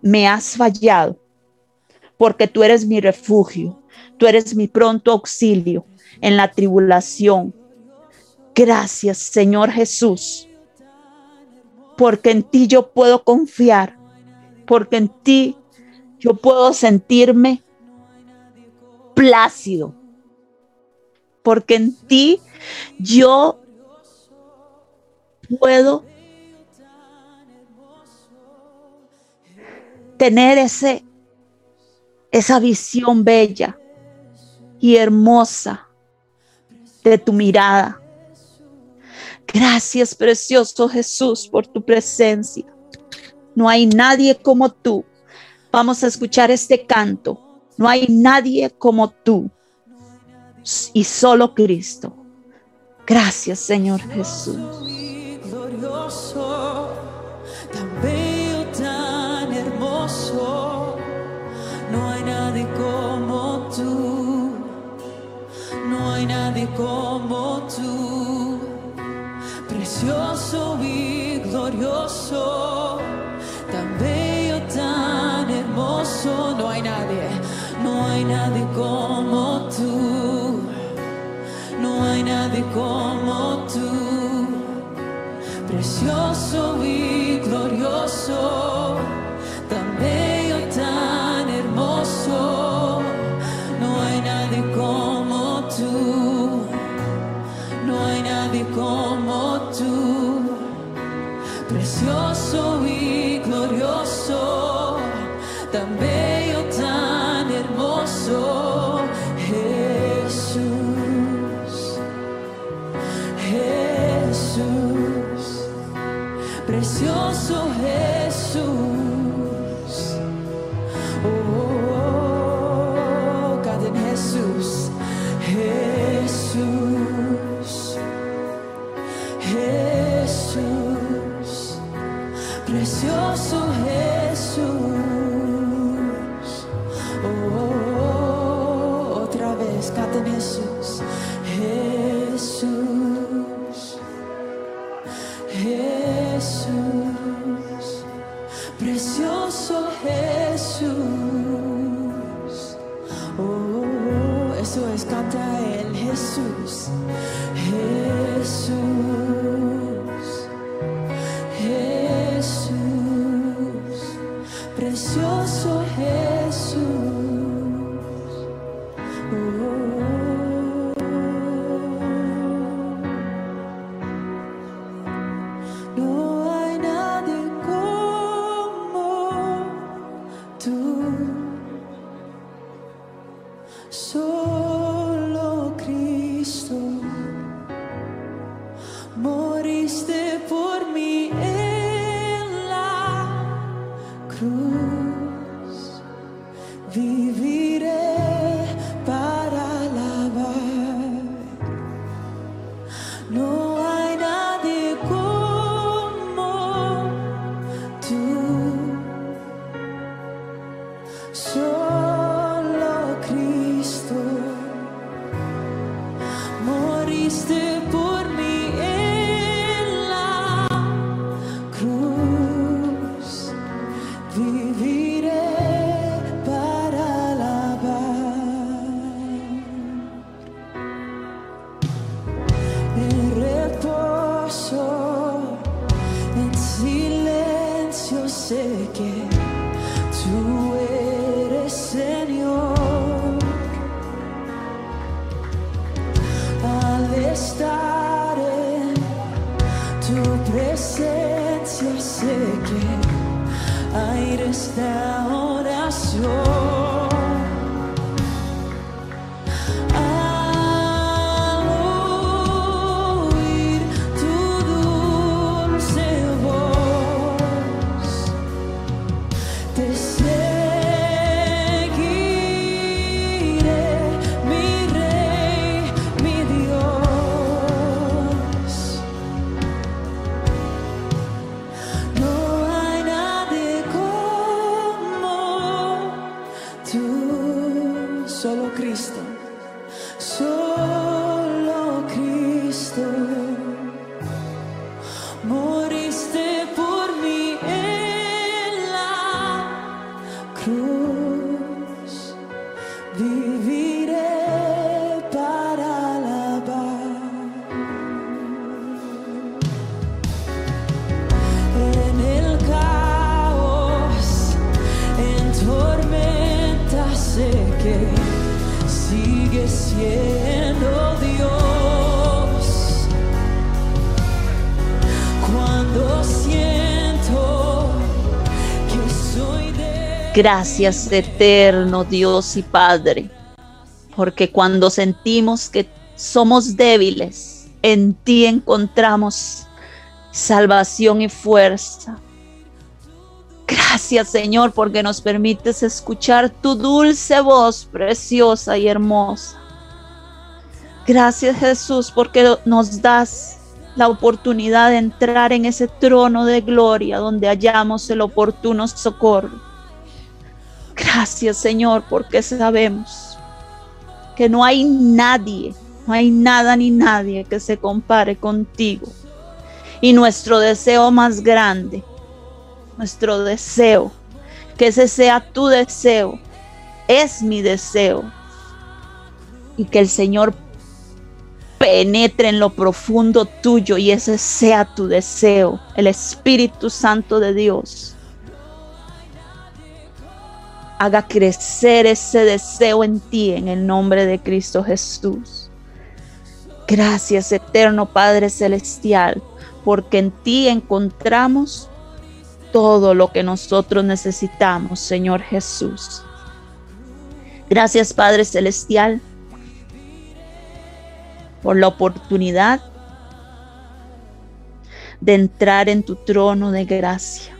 B: me has fallado, porque tú eres mi refugio, tú eres mi pronto auxilio en la tribulación. Gracias Señor Jesús, porque en ti yo puedo confiar, porque en ti yo puedo sentirme plácido, porque en ti yo puedo tener ese, esa visión bella y hermosa de tu mirada. Gracias, precioso Jesús, por tu presencia. No hay nadie como tú. Vamos a escuchar este canto. No hay nadie como tú. Y solo Cristo. Gracias, Señor Jesús.
D: Nadie como tú, precioso y glorioso, tan bello, tan hermoso, no hay nadie, no hay nadie como tú, no hay nadie como tú, precioso y glorioso, precioso
B: Gracias eterno Dios y Padre, porque cuando sentimos que somos débiles, en ti encontramos salvación y fuerza. Gracias Señor porque nos permites escuchar tu dulce voz preciosa y hermosa. Gracias Jesús porque nos das la oportunidad de entrar en ese trono de gloria donde hallamos el oportuno socorro. Gracias Señor porque sabemos que no hay nadie, no hay nada ni nadie que se compare contigo. Y nuestro deseo más grande, nuestro deseo, que ese sea tu deseo, es mi deseo. Y que el Señor penetre en lo profundo tuyo y ese sea tu deseo, el Espíritu Santo de Dios. Haga crecer ese deseo en ti en el nombre de Cristo Jesús. Gracias, eterno Padre Celestial, porque en ti encontramos todo lo que nosotros necesitamos, Señor Jesús. Gracias, Padre Celestial, por la oportunidad de entrar en tu trono de gracia.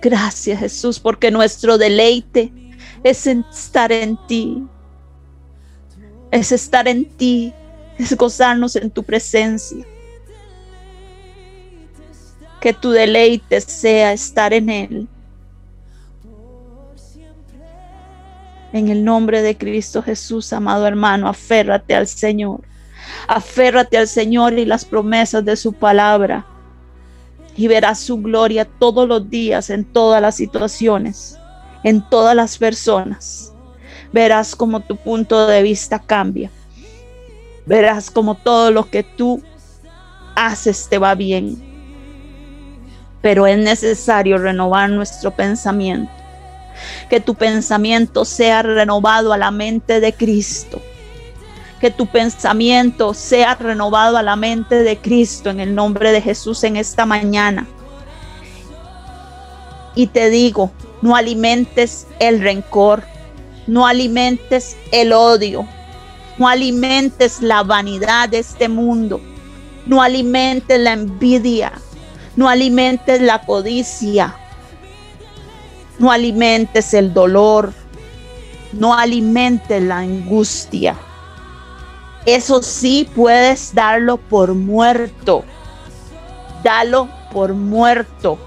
B: Gracias, Jesús, porque nuestro deleite es estar en ti. Es estar en ti, es gozarnos en tu presencia. Que tu deleite sea estar en Él. En el nombre de Cristo Jesús, amado hermano, aférrate al Señor. Aférrate al Señor y las promesas de su palabra. Y verás su gloria todos los días, en todas las situaciones, en todas las personas. Verás como tu punto de vista cambia. Verás como todo lo que tú haces te va bien. Pero es necesario renovar nuestro pensamiento que tu pensamiento sea renovado a la mente de Cristo. Que tu pensamiento sea renovado a la mente de Cristo en el nombre de Jesús en esta mañana. Y te digo, no alimentes el rencor, no alimentes el odio, no alimentes la vanidad de este mundo, no alimentes la envidia, no alimentes la codicia, no alimentes el dolor. No alimentes la angustia. Eso sí puedes darlo por muerto. Dalo por muerto.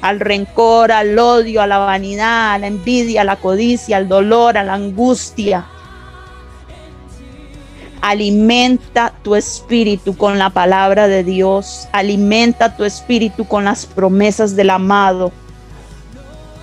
B: Al rencor, al odio, a la vanidad, a la envidia, a la codicia, al dolor, a la angustia. Alimenta tu espíritu con la palabra de Dios. Alimenta tu espíritu con las promesas del amado.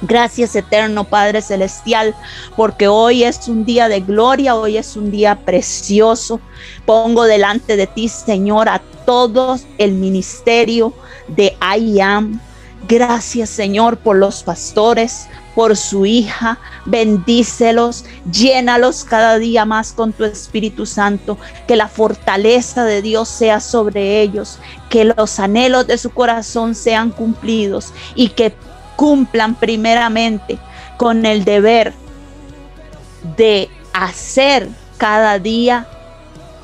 B: Gracias eterno Padre Celestial, porque hoy es un día de gloria, hoy es un día precioso. Pongo delante de ti, Señor, a todos el ministerio de I Am. Gracias, Señor, por los pastores, por su hija. Bendícelos, llénalos cada día más con tu Espíritu Santo. Que la fortaleza de Dios sea sobre ellos. Que los anhelos de su corazón sean cumplidos y que cumplan primeramente con el deber de hacer cada día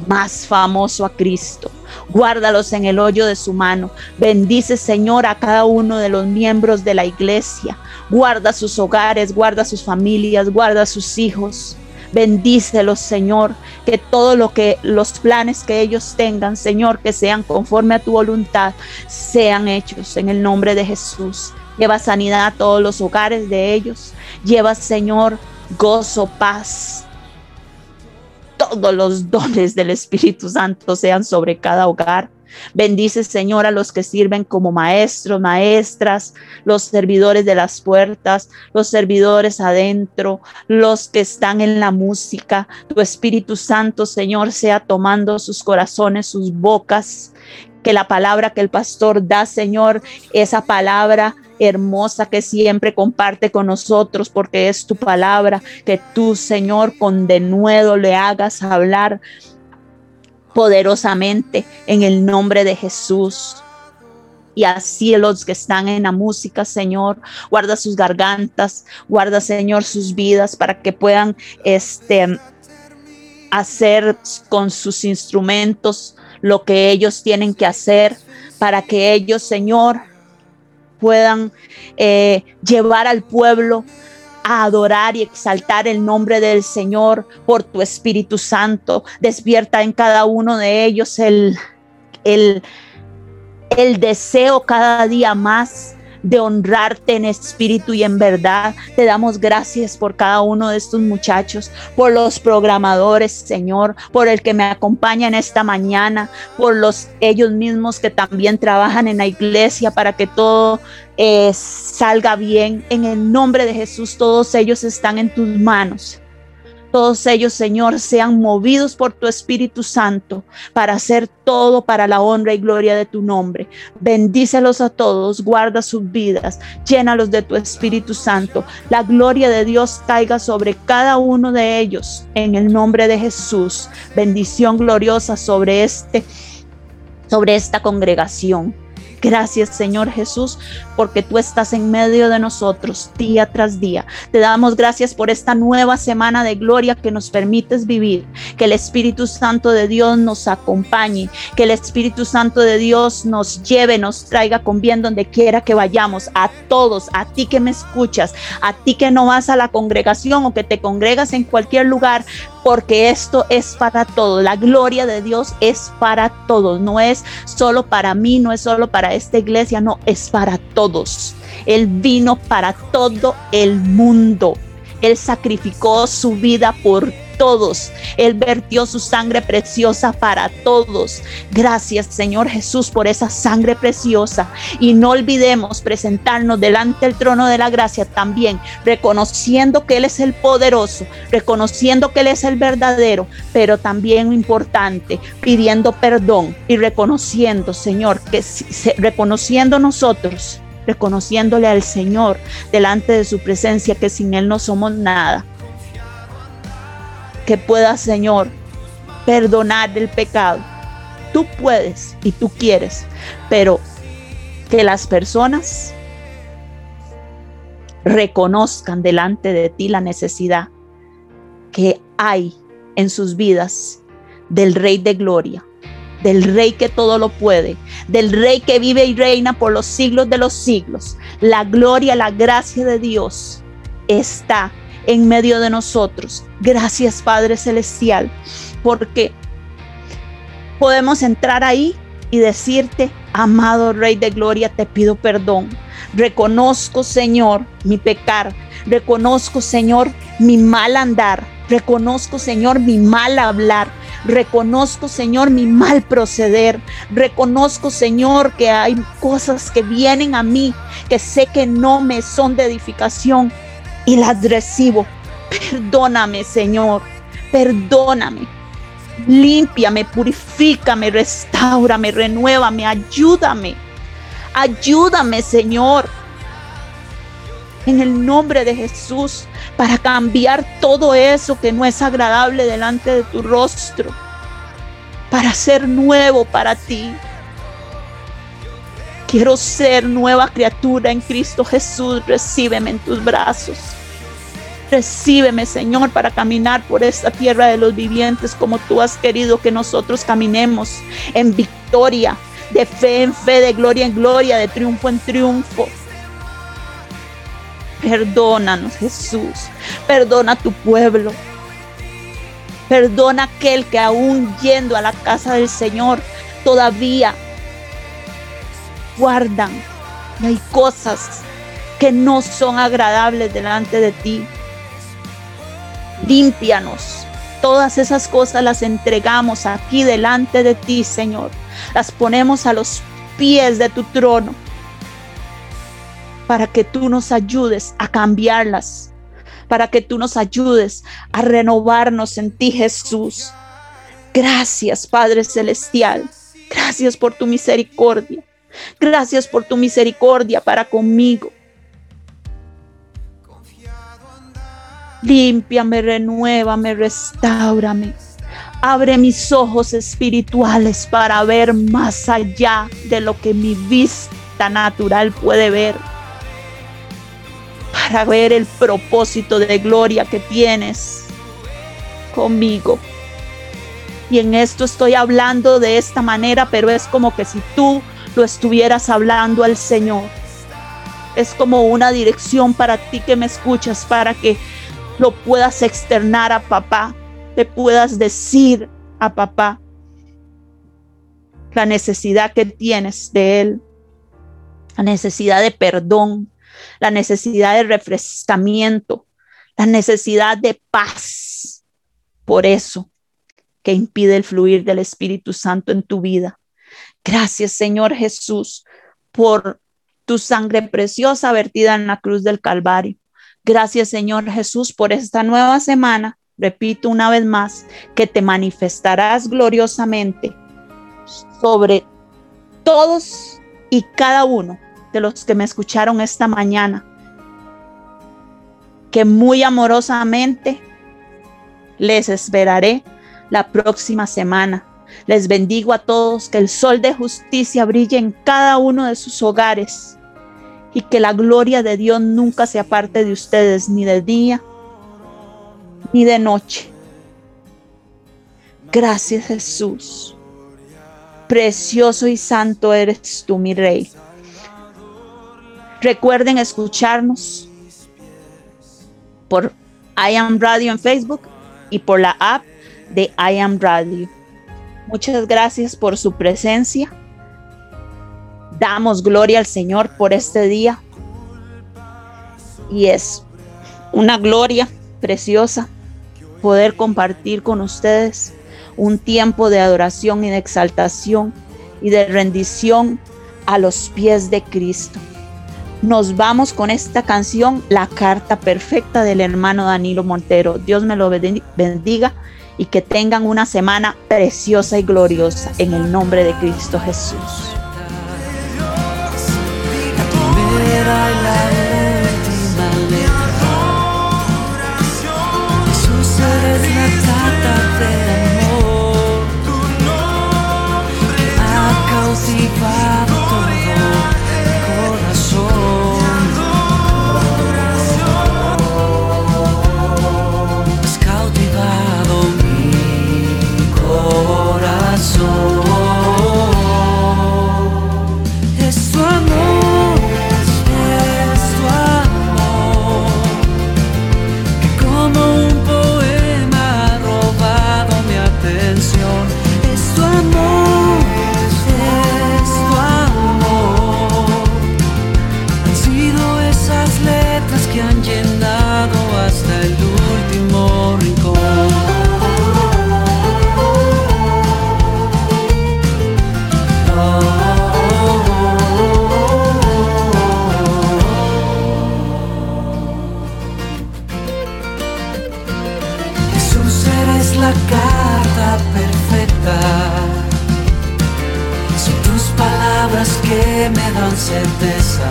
B: más famoso a Cristo. Guárdalos en el hoyo de su mano. Bendice, Señor, a cada uno de los miembros de la iglesia. Guarda sus hogares, guarda sus familias, guarda sus hijos. Bendícelos, Señor, que todo lo que los planes que ellos tengan, Señor, que sean conforme a tu voluntad, sean hechos en el nombre de Jesús. Lleva sanidad a todos los hogares de ellos. Lleva, Señor, gozo, paz. Todos los dones del Espíritu Santo sean sobre cada hogar. Bendice, Señor, a los que sirven como maestros, maestras, los servidores de las puertas, los servidores adentro, los que están en la música. Tu Espíritu Santo, Señor, sea tomando sus corazones, sus bocas. Que la palabra que el pastor da, Señor, esa palabra hermosa que siempre comparte con nosotros, porque es tu palabra, que tú, Señor, con denuedo le hagas hablar poderosamente en el nombre de Jesús. Y así los que están en la música, Señor, guarda sus gargantas, guarda, Señor, sus vidas para que puedan este, hacer con sus instrumentos lo que ellos tienen que hacer, para que ellos, Señor, puedan eh, llevar al pueblo a adorar y exaltar el nombre del Señor por tu Espíritu Santo. Despierta en cada uno de ellos el, el, el deseo cada día más de honrarte en espíritu y en verdad. Te damos gracias por cada uno de estos muchachos, por los programadores, Señor, por el que me acompaña en esta mañana, por los ellos mismos que también trabajan en la iglesia para que todo eh, salga bien. En el nombre de Jesús, todos ellos están en tus manos. Todos ellos, Señor, sean movidos por tu Espíritu Santo para hacer todo para la honra y gloria de tu nombre. Bendícelos a todos, guarda sus vidas, llénalos de tu Espíritu Santo. La gloria de Dios caiga sobre cada uno de ellos en el nombre de Jesús. Bendición gloriosa sobre este sobre esta congregación. Gracias Señor Jesús, porque tú estás en medio de nosotros día tras día. Te damos gracias por esta nueva semana de gloria que nos permites vivir. Que el Espíritu Santo de Dios nos acompañe, que el Espíritu Santo de Dios nos lleve, nos traiga con bien donde quiera que vayamos. A todos, a ti que me escuchas, a ti que no vas a la congregación o que te congregas en cualquier lugar, porque esto es para todos. La gloria de Dios es para todos, no es solo para mí, no es solo para esta iglesia, no, es para todos. Él vino para todo el mundo. Él sacrificó su vida por todos. Él vertió su sangre preciosa para todos. Gracias Señor Jesús por esa sangre preciosa. Y no olvidemos presentarnos delante del trono de la gracia también, reconociendo que Él es el poderoso, reconociendo que Él es el verdadero, pero también importante, pidiendo perdón y reconociendo, Señor, que reconociendo nosotros reconociéndole al Señor delante de su presencia que sin Él no somos nada que puedas, Señor, perdonar el pecado. Tú puedes y tú quieres, pero que las personas reconozcan delante de ti la necesidad que hay en sus vidas del Rey de Gloria, del Rey que todo lo puede, del Rey que vive y reina por los siglos de los siglos. La gloria, la gracia de Dios está en medio de nosotros. Gracias Padre Celestial, porque podemos entrar ahí y decirte, amado Rey de Gloria, te pido perdón. Reconozco, Señor, mi pecar. Reconozco, Señor, mi mal andar. Reconozco, Señor, mi mal hablar. Reconozco, Señor, mi mal proceder. Reconozco, Señor, que hay cosas que vienen a mí que sé que no me son de edificación y las recibo. Perdóname, Señor. Perdóname. Límpiame, purifícame, restaurame, renuévame, ayúdame. Ayúdame, Señor. En el nombre de Jesús, para cambiar todo eso que no es agradable delante de tu rostro. Para ser nuevo para ti. Quiero ser nueva criatura en Cristo Jesús. Recíbeme en tus brazos. Recíbeme, Señor, para caminar por esta tierra de los vivientes como tú has querido que nosotros caminemos en victoria, de fe en fe, de gloria en gloria, de triunfo en triunfo. Perdónanos, Jesús. Perdona a tu pueblo. Perdona aquel que aún yendo a la casa del Señor todavía guardan. Hay cosas que no son agradables delante de ti. Límpianos. Todas esas cosas las entregamos aquí delante de ti, Señor. Las ponemos a los pies de tu trono para que tú nos ayudes a cambiarlas, para que tú nos ayudes a renovarnos en ti, Jesús. Gracias, Padre Celestial. Gracias por tu misericordia. Gracias por tu misericordia para conmigo. Límpiame, renuévame, restaurame. Abre mis ojos espirituales para ver más allá de lo que mi vista natural puede ver. Para ver el propósito de gloria que tienes conmigo. Y en esto estoy hablando de esta manera, pero es como que si tú lo estuvieras hablando al Señor. Es como una dirección para ti que me escuchas, para que lo puedas externar a papá, te puedas decir a papá la necesidad que tienes de él, la necesidad de perdón, la necesidad de refrescamiento, la necesidad de paz. Por eso que impide el fluir del Espíritu Santo en tu vida. Gracias, Señor Jesús, por tu sangre preciosa vertida en la cruz del Calvario. Gracias, Señor Jesús, por esta nueva semana. Repito una vez más, que te manifestarás gloriosamente sobre todos y cada uno de los que me escucharon esta mañana. Que muy amorosamente les esperaré la próxima semana. Les bendigo a todos, que el sol de justicia brille en cada uno de sus hogares y que la gloria de Dios nunca se aparte de ustedes, ni de día ni de noche. Gracias Jesús. Precioso y santo eres tú, mi rey. Recuerden escucharnos por I Am Radio en Facebook y por la app de I Am Radio. Muchas gracias por su presencia. Damos gloria al Señor por este día. Y es una gloria preciosa poder compartir con ustedes un tiempo de adoración y de exaltación y de rendición a los pies de Cristo. Nos vamos con esta canción, La Carta Perfecta del hermano Danilo Montero. Dios me lo bendiga y que tengan una semana preciosa y gloriosa en el nombre de Cristo Jesús.
E: Palabras que me dan certeza.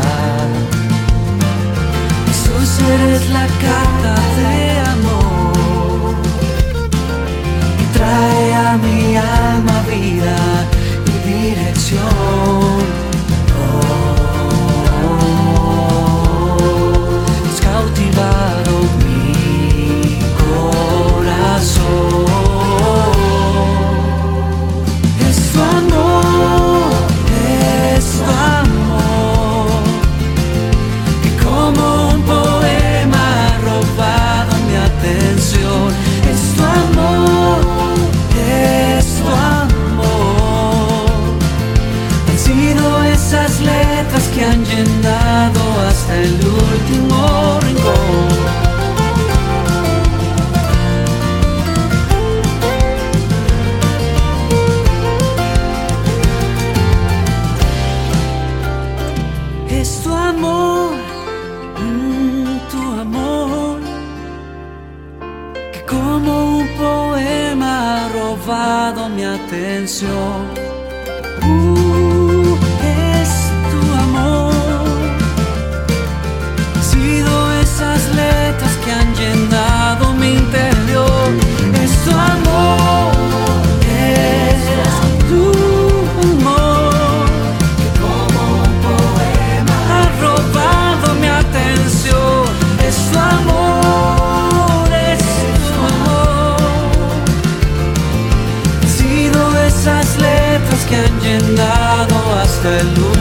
E: Jesús eres la carta de amor y trae a mi alma vida y dirección. Has cautivado mi corazón. El último rincón. Es tu amor, mm, tu amor, que como un poema ha robado mi atención. Palabras que